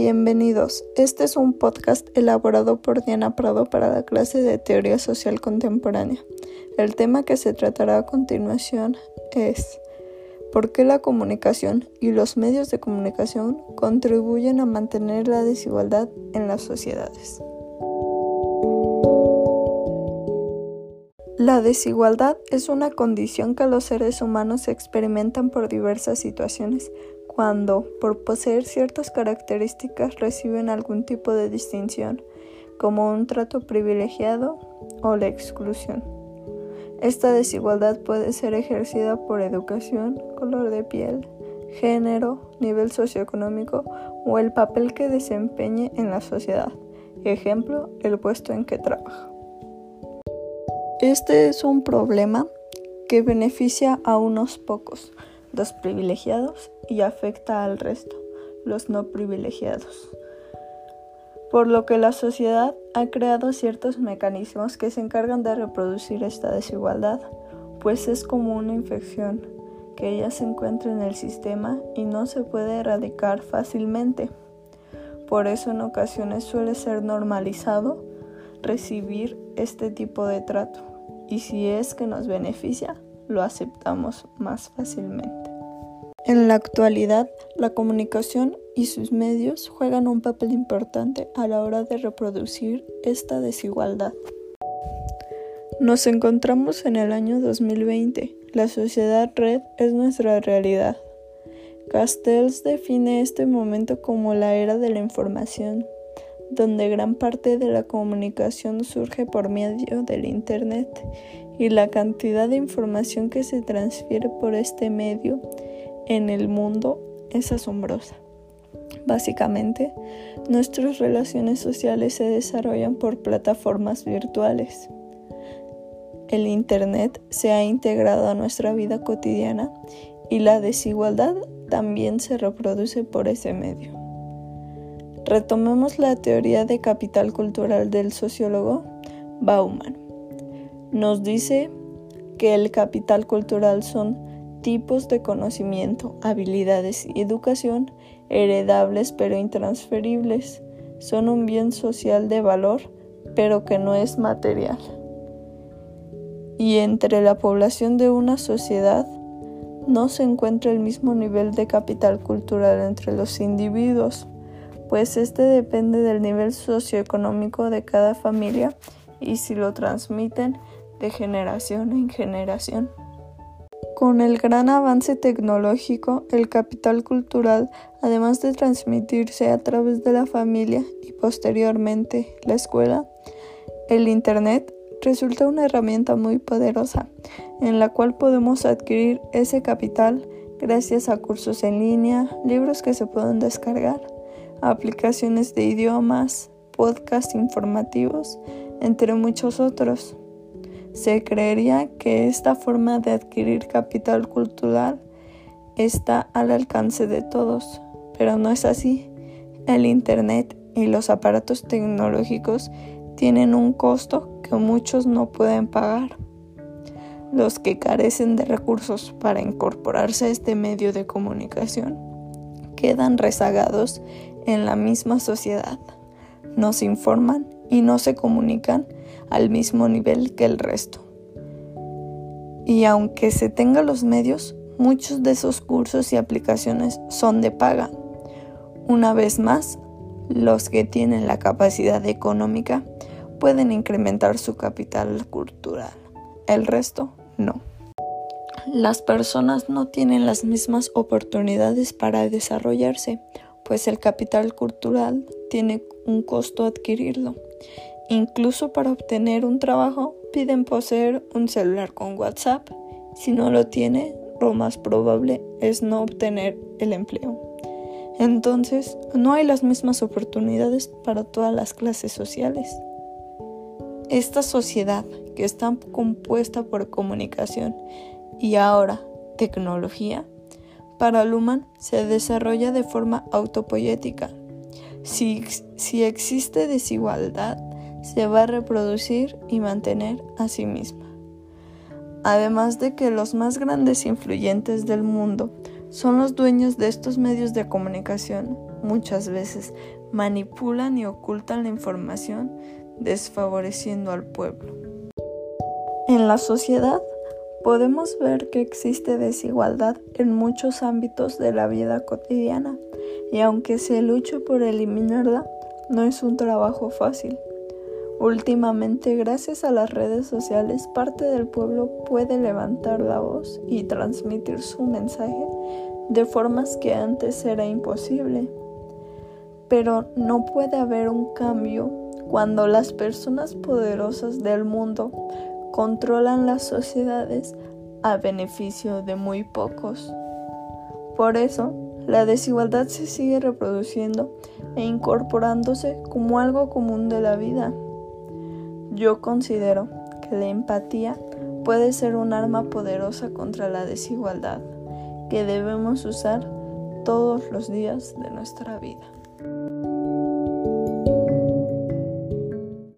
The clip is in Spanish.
Bienvenidos. Este es un podcast elaborado por Diana Prado para la clase de Teoría Social Contemporánea. El tema que se tratará a continuación es ¿por qué la comunicación y los medios de comunicación contribuyen a mantener la desigualdad en las sociedades? La desigualdad es una condición que los seres humanos experimentan por diversas situaciones cuando, por poseer ciertas características, reciben algún tipo de distinción, como un trato privilegiado o la exclusión. Esta desigualdad puede ser ejercida por educación, color de piel, género, nivel socioeconómico o el papel que desempeñe en la sociedad, ejemplo, el puesto en que trabaja. Este es un problema que beneficia a unos pocos, los privilegiados, y afecta al resto, los no privilegiados. Por lo que la sociedad ha creado ciertos mecanismos que se encargan de reproducir esta desigualdad, pues es como una infección que ella se encuentra en el sistema y no se puede erradicar fácilmente. Por eso en ocasiones suele ser normalizado recibir este tipo de trato y si es que nos beneficia, lo aceptamos más fácilmente. En la actualidad, la comunicación y sus medios juegan un papel importante a la hora de reproducir esta desigualdad. Nos encontramos en el año 2020. La sociedad red es nuestra realidad. Castells define este momento como la era de la información, donde gran parte de la comunicación surge por medio del Internet y la cantidad de información que se transfiere por este medio en el mundo es asombrosa. Básicamente, nuestras relaciones sociales se desarrollan por plataformas virtuales. El Internet se ha integrado a nuestra vida cotidiana y la desigualdad también se reproduce por ese medio. Retomemos la teoría de capital cultural del sociólogo Bauman. Nos dice que el capital cultural son tipos de conocimiento, habilidades y educación heredables pero intransferibles. Son un bien social de valor, pero que no es material. Y entre la población de una sociedad no se encuentra el mismo nivel de capital cultural entre los individuos pues este depende del nivel socioeconómico de cada familia y si lo transmiten de generación en generación. Con el gran avance tecnológico, el capital cultural, además de transmitirse a través de la familia y posteriormente la escuela, el Internet resulta una herramienta muy poderosa en la cual podemos adquirir ese capital gracias a cursos en línea, libros que se pueden descargar, aplicaciones de idiomas, podcasts informativos, entre muchos otros. Se creería que esta forma de adquirir capital cultural está al alcance de todos, pero no es así. El Internet y los aparatos tecnológicos tienen un costo que muchos no pueden pagar. Los que carecen de recursos para incorporarse a este medio de comunicación quedan rezagados en la misma sociedad. No se informan y no se comunican al mismo nivel que el resto. Y aunque se tenga los medios, muchos de esos cursos y aplicaciones son de paga. Una vez más, los que tienen la capacidad económica pueden incrementar su capital cultural. El resto no. Las personas no tienen las mismas oportunidades para desarrollarse pues el capital cultural tiene un costo adquirirlo. Incluso para obtener un trabajo piden poseer un celular con WhatsApp. Si no lo tiene, lo más probable es no obtener el empleo. Entonces, no hay las mismas oportunidades para todas las clases sociales. Esta sociedad, que está compuesta por comunicación y ahora tecnología, para Luhmann se desarrolla de forma autopoética. Si, si existe desigualdad, se va a reproducir y mantener a sí misma. Además de que los más grandes influyentes del mundo son los dueños de estos medios de comunicación. Muchas veces manipulan y ocultan la información, desfavoreciendo al pueblo. En la sociedad podemos ver que existe desigualdad en muchos ámbitos de la vida cotidiana y aunque se luche por eliminarla, no es un trabajo fácil. Últimamente, gracias a las redes sociales, parte del pueblo puede levantar la voz y transmitir su mensaje de formas que antes era imposible. Pero no puede haber un cambio cuando las personas poderosas del mundo controlan las sociedades a beneficio de muy pocos. Por eso, la desigualdad se sigue reproduciendo e incorporándose como algo común de la vida. Yo considero que la empatía puede ser un arma poderosa contra la desigualdad que debemos usar todos los días de nuestra vida.